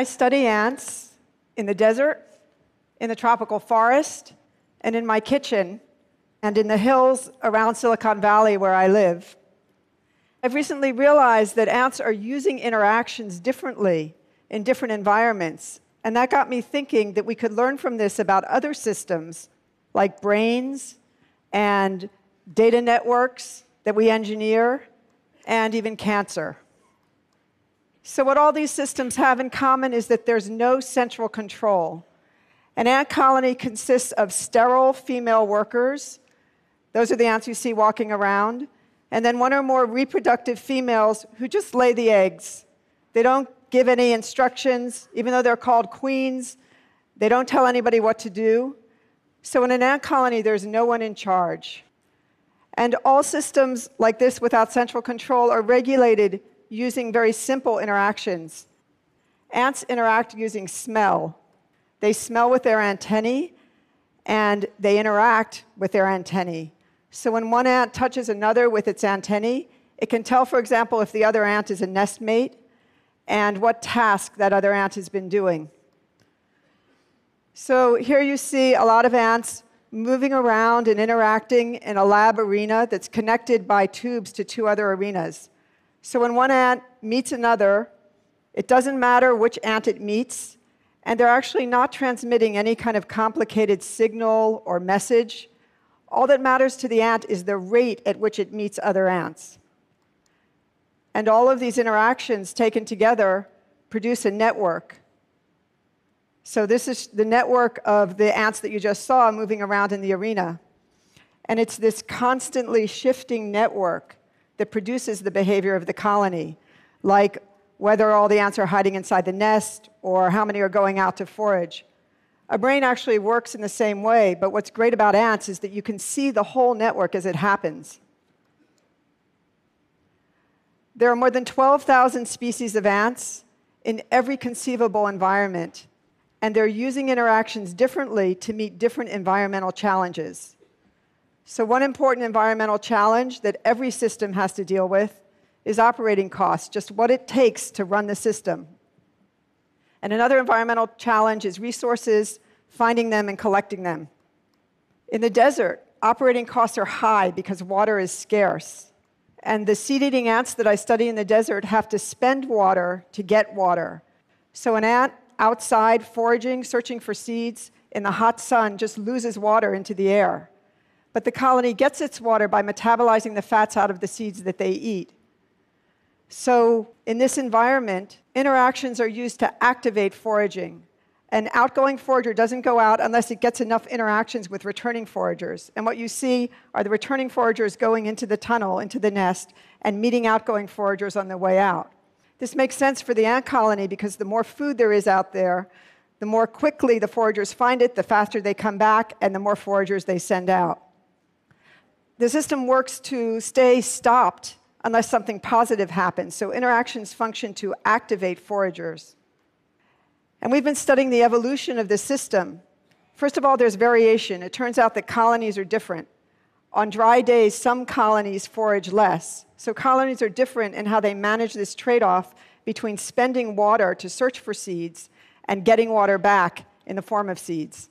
I study ants in the desert, in the tropical forest, and in my kitchen, and in the hills around Silicon Valley where I live. I've recently realized that ants are using interactions differently in different environments. And that got me thinking that we could learn from this about other systems like brains and data networks that we engineer and even cancer. So, what all these systems have in common is that there's no central control. An ant colony consists of sterile female workers. Those are the ants you see walking around and then one or more reproductive females who just lay the eggs. They don't give any instructions, even though they're called queens, they don't tell anybody what to do. So in an ant colony, there's no one in charge. And all systems like this without central control are regulated using very simple interactions. Ants interact using smell. They smell with their antennae and they interact with their antennae. So when one ant touches another with its antennae, it can tell, for example, if the other ant is a nest mate and what task that other ant has been doing. So here you see a lot of ants moving around and interacting in a lab arena that's connected by tubes to two other arenas. So when one ant meets another, it doesn't matter which ant it meets, and they're actually not transmitting any kind of complicated signal or message. All that matters to the ant is the rate at which it meets other ants. And all of these interactions taken together produce a network. So, this is the network of the ants that you just saw moving around in the arena. And it's this constantly shifting network that produces the behavior of the colony, like whether all the ants are hiding inside the nest or how many are going out to forage. A brain actually works in the same way, but what's great about ants is that you can see the whole network as it happens. There are more than 12,000 species of ants in every conceivable environment, and they're using interactions differently to meet different environmental challenges. So, one important environmental challenge that every system has to deal with is operating costs, just what it takes to run the system. And another environmental challenge is resources, finding them and collecting them. In the desert, operating costs are high because water is scarce. And the seed eating ants that I study in the desert have to spend water to get water. So an ant outside foraging, searching for seeds in the hot sun just loses water into the air. But the colony gets its water by metabolizing the fats out of the seeds that they eat. So, in this environment, interactions are used to activate foraging. An outgoing forager doesn't go out unless it gets enough interactions with returning foragers. And what you see are the returning foragers going into the tunnel, into the nest, and meeting outgoing foragers on their way out. This makes sense for the ant colony because the more food there is out there, the more quickly the foragers find it, the faster they come back, and the more foragers they send out. The system works to stay stopped unless something positive happens. So interactions function to activate foragers. And we've been studying the evolution of this system. First of all, there's variation. It turns out that colonies are different. On dry days, some colonies forage less. So colonies are different in how they manage this trade off between spending water to search for seeds and getting water back in the form of seeds.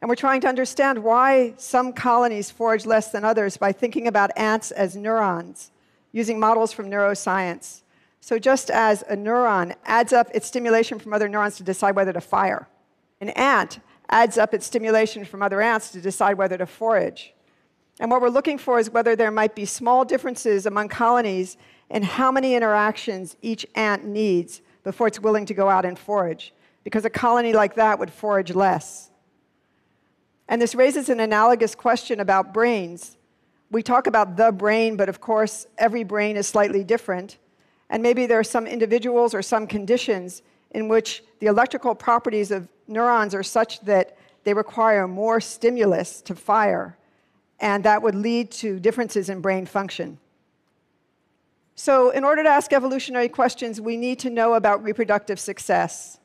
And we're trying to understand why some colonies forage less than others by thinking about ants as neurons, using models from neuroscience. So, just as a neuron adds up its stimulation from other neurons to decide whether to fire, an ant adds up its stimulation from other ants to decide whether to forage. And what we're looking for is whether there might be small differences among colonies in how many interactions each ant needs before it's willing to go out and forage, because a colony like that would forage less. And this raises an analogous question about brains. We talk about the brain, but of course, every brain is slightly different. And maybe there are some individuals or some conditions in which the electrical properties of neurons are such that they require more stimulus to fire, and that would lead to differences in brain function. So, in order to ask evolutionary questions, we need to know about reproductive success.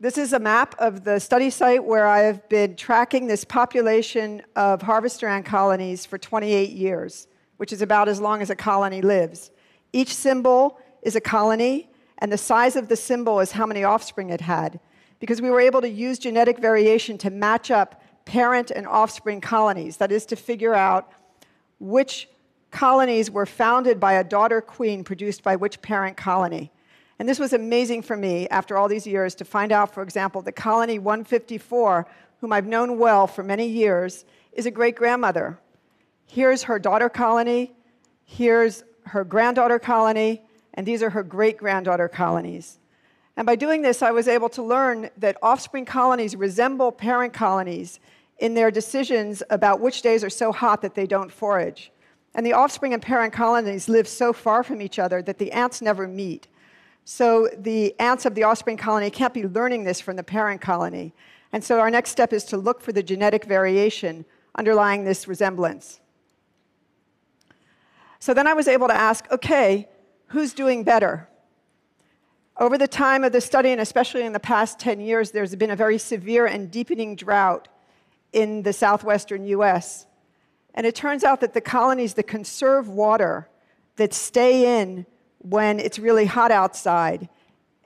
This is a map of the study site where I have been tracking this population of harvester ant colonies for 28 years, which is about as long as a colony lives. Each symbol is a colony, and the size of the symbol is how many offspring it had, because we were able to use genetic variation to match up parent and offspring colonies. That is, to figure out which colonies were founded by a daughter queen produced by which parent colony. And this was amazing for me after all these years to find out, for example, that colony 154, whom I've known well for many years, is a great grandmother. Here's her daughter colony, here's her granddaughter colony, and these are her great granddaughter colonies. And by doing this, I was able to learn that offspring colonies resemble parent colonies in their decisions about which days are so hot that they don't forage. And the offspring and parent colonies live so far from each other that the ants never meet. So the ants of the offspring colony can't be learning this from the parent colony. And so our next step is to look for the genetic variation underlying this resemblance. So then I was able to ask okay, who's doing better? Over the time of the study, and especially in the past 10 years, there's been a very severe and deepening drought in the southwestern US. And it turns out that the colonies that conserve water, that stay in when it's really hot outside,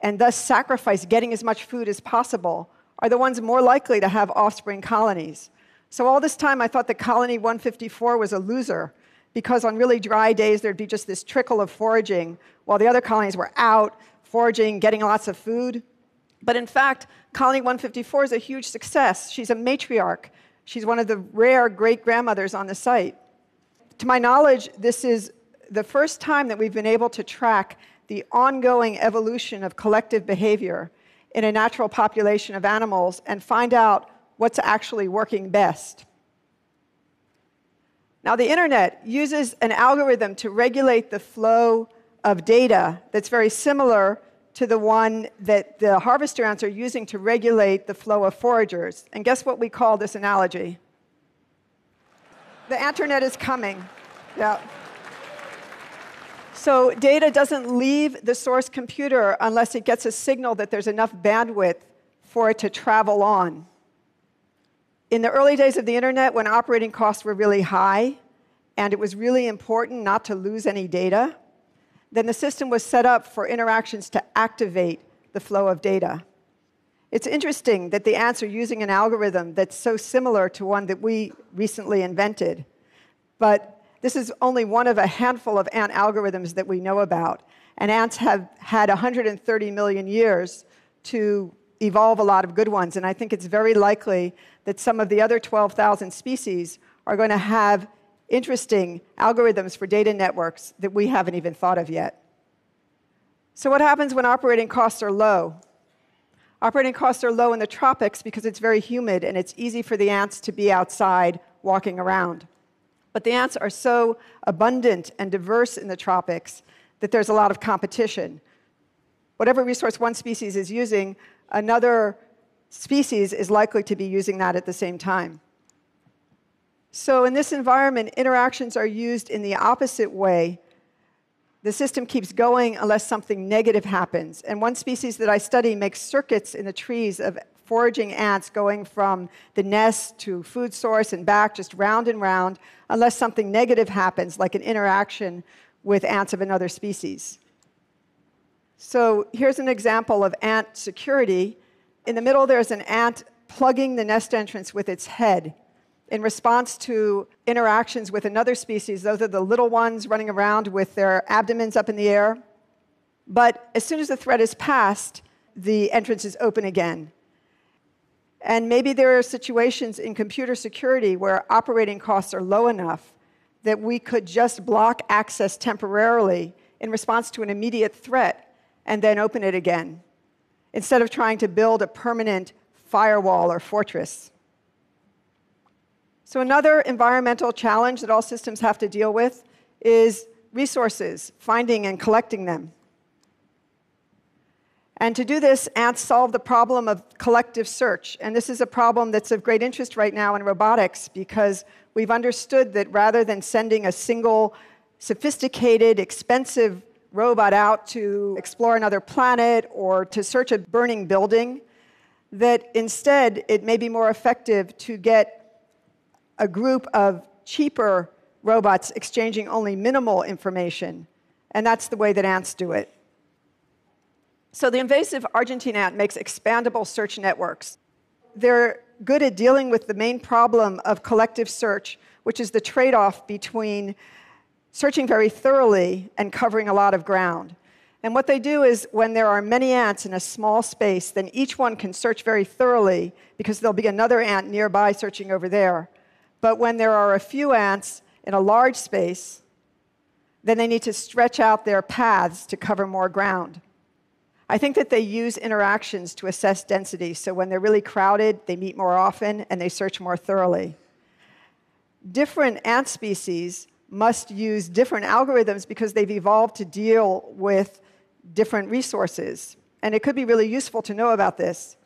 and thus sacrifice getting as much food as possible, are the ones more likely to have offspring colonies. So all this time I thought that colony 154 was a loser because on really dry days there'd be just this trickle of foraging while the other colonies were out foraging, getting lots of food. But in fact, colony 154 is a huge success. She's a matriarch. She's one of the rare great grandmothers on the site. To my knowledge, this is the first time that we've been able to track the ongoing evolution of collective behavior in a natural population of animals and find out what's actually working best. Now, the internet uses an algorithm to regulate the flow of data that's very similar to the one that the harvester ants are using to regulate the flow of foragers. And guess what we call this analogy? The anternet is coming. Yeah. So data doesn't leave the source computer unless it gets a signal that there's enough bandwidth for it to travel on. In the early days of the internet, when operating costs were really high and it was really important not to lose any data, then the system was set up for interactions to activate the flow of data. It's interesting that the are using an algorithm that's so similar to one that we recently invented. But this is only one of a handful of ant algorithms that we know about. And ants have had 130 million years to evolve a lot of good ones. And I think it's very likely that some of the other 12,000 species are going to have interesting algorithms for data networks that we haven't even thought of yet. So, what happens when operating costs are low? Operating costs are low in the tropics because it's very humid and it's easy for the ants to be outside walking around. But the ants are so abundant and diverse in the tropics that there's a lot of competition. Whatever resource one species is using, another species is likely to be using that at the same time. So, in this environment, interactions are used in the opposite way. The system keeps going unless something negative happens. And one species that I study makes circuits in the trees of foraging ants going from the nest to food source and back, just round and round, unless something negative happens, like an interaction with ants of another species. So here's an example of ant security. In the middle, there's an ant plugging the nest entrance with its head in response to interactions with another species. Those are the little ones running around with their abdomens up in the air. But as soon as the threat is passed, the entrance is open again. And maybe there are situations in computer security where operating costs are low enough that we could just block access temporarily in response to an immediate threat and then open it again, instead of trying to build a permanent firewall or fortress. So, another environmental challenge that all systems have to deal with is resources, finding and collecting them. And to do this, ants solve the problem of collective search. And this is a problem that's of great interest right now in robotics because we've understood that rather than sending a single sophisticated, expensive robot out to explore another planet or to search a burning building, that instead it may be more effective to get a group of cheaper robots exchanging only minimal information. And that's the way that ants do it. So the invasive Argentine ant makes expandable search networks. They're good at dealing with the main problem of collective search, which is the trade off between searching very thoroughly and covering a lot of ground. And what they do is when there are many ants in a small space, then each one can search very thoroughly because there'll be another ant nearby searching over there. But when there are a few ants in a large space, then they need to stretch out their paths to cover more ground. I think that they use interactions to assess density. So when they're really crowded, they meet more often and they search more thoroughly. Different ant species must use different algorithms because they've evolved to deal with different resources. And it could be really useful to know about this.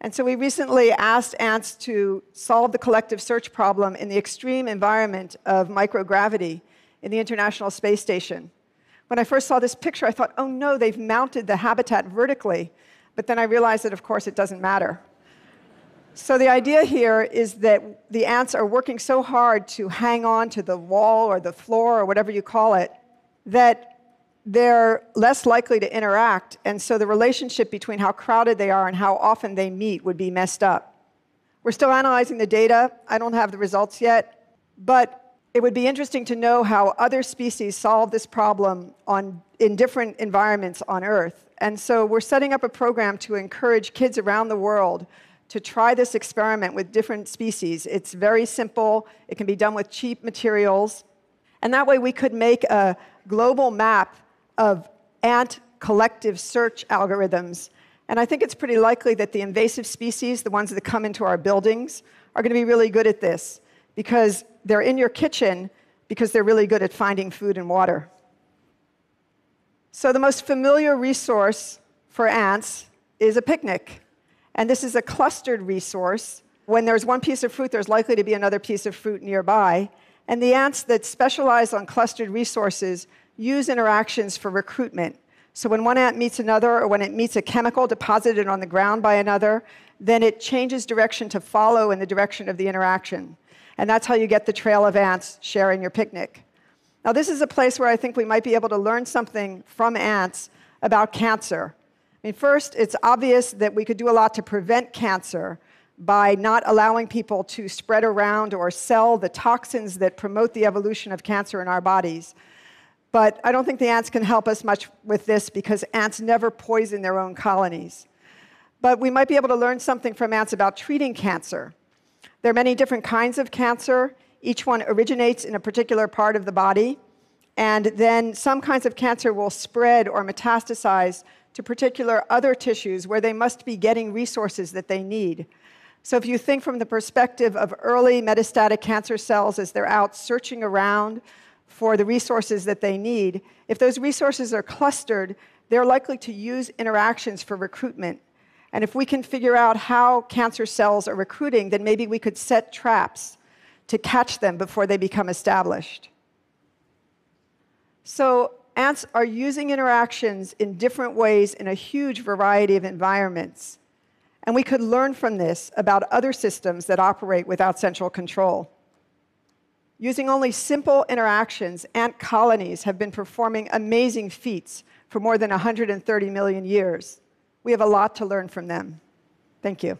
And so we recently asked ants to solve the collective search problem in the extreme environment of microgravity in the International Space Station. When I first saw this picture, I thought, oh no, they've mounted the habitat vertically. But then I realized that, of course, it doesn't matter. So the idea here is that the ants are working so hard to hang on to the wall or the floor or whatever you call it that they're less likely to interact. And so the relationship between how crowded they are and how often they meet would be messed up. We're still analyzing the data. I don't have the results yet. But it would be interesting to know how other species solve this problem on, in different environments on Earth. And so we're setting up a program to encourage kids around the world to try this experiment with different species. It's very simple, it can be done with cheap materials. And that way we could make a global map of ant collective search algorithms. And I think it's pretty likely that the invasive species, the ones that come into our buildings, are going to be really good at this because they're in your kitchen because they're really good at finding food and water. So, the most familiar resource for ants is a picnic. And this is a clustered resource. When there's one piece of fruit, there's likely to be another piece of fruit nearby. And the ants that specialize on clustered resources use interactions for recruitment. So when one ant meets another, or when it meets a chemical deposited on the ground by another, then it changes direction to follow in the direction of the interaction. And that's how you get the trail of ants sharing your picnic. Now, this is a place where I think we might be able to learn something from ants about cancer. I mean, first, it's obvious that we could do a lot to prevent cancer by not allowing people to spread around or sell the toxins that promote the evolution of cancer in our bodies. But I don't think the ants can help us much with this because ants never poison their own colonies. But we might be able to learn something from ants about treating cancer. There are many different kinds of cancer. Each one originates in a particular part of the body. And then some kinds of cancer will spread or metastasize to particular other tissues where they must be getting resources that they need. So, if you think from the perspective of early metastatic cancer cells as they're out searching around for the resources that they need, if those resources are clustered, they're likely to use interactions for recruitment. And if we can figure out how cancer cells are recruiting, then maybe we could set traps to catch them before they become established. So, ants are using interactions in different ways in a huge variety of environments. And we could learn from this about other systems that operate without central control. Using only simple interactions, ant colonies have been performing amazing feats for more than 130 million years. We have a lot to learn from them. Thank you.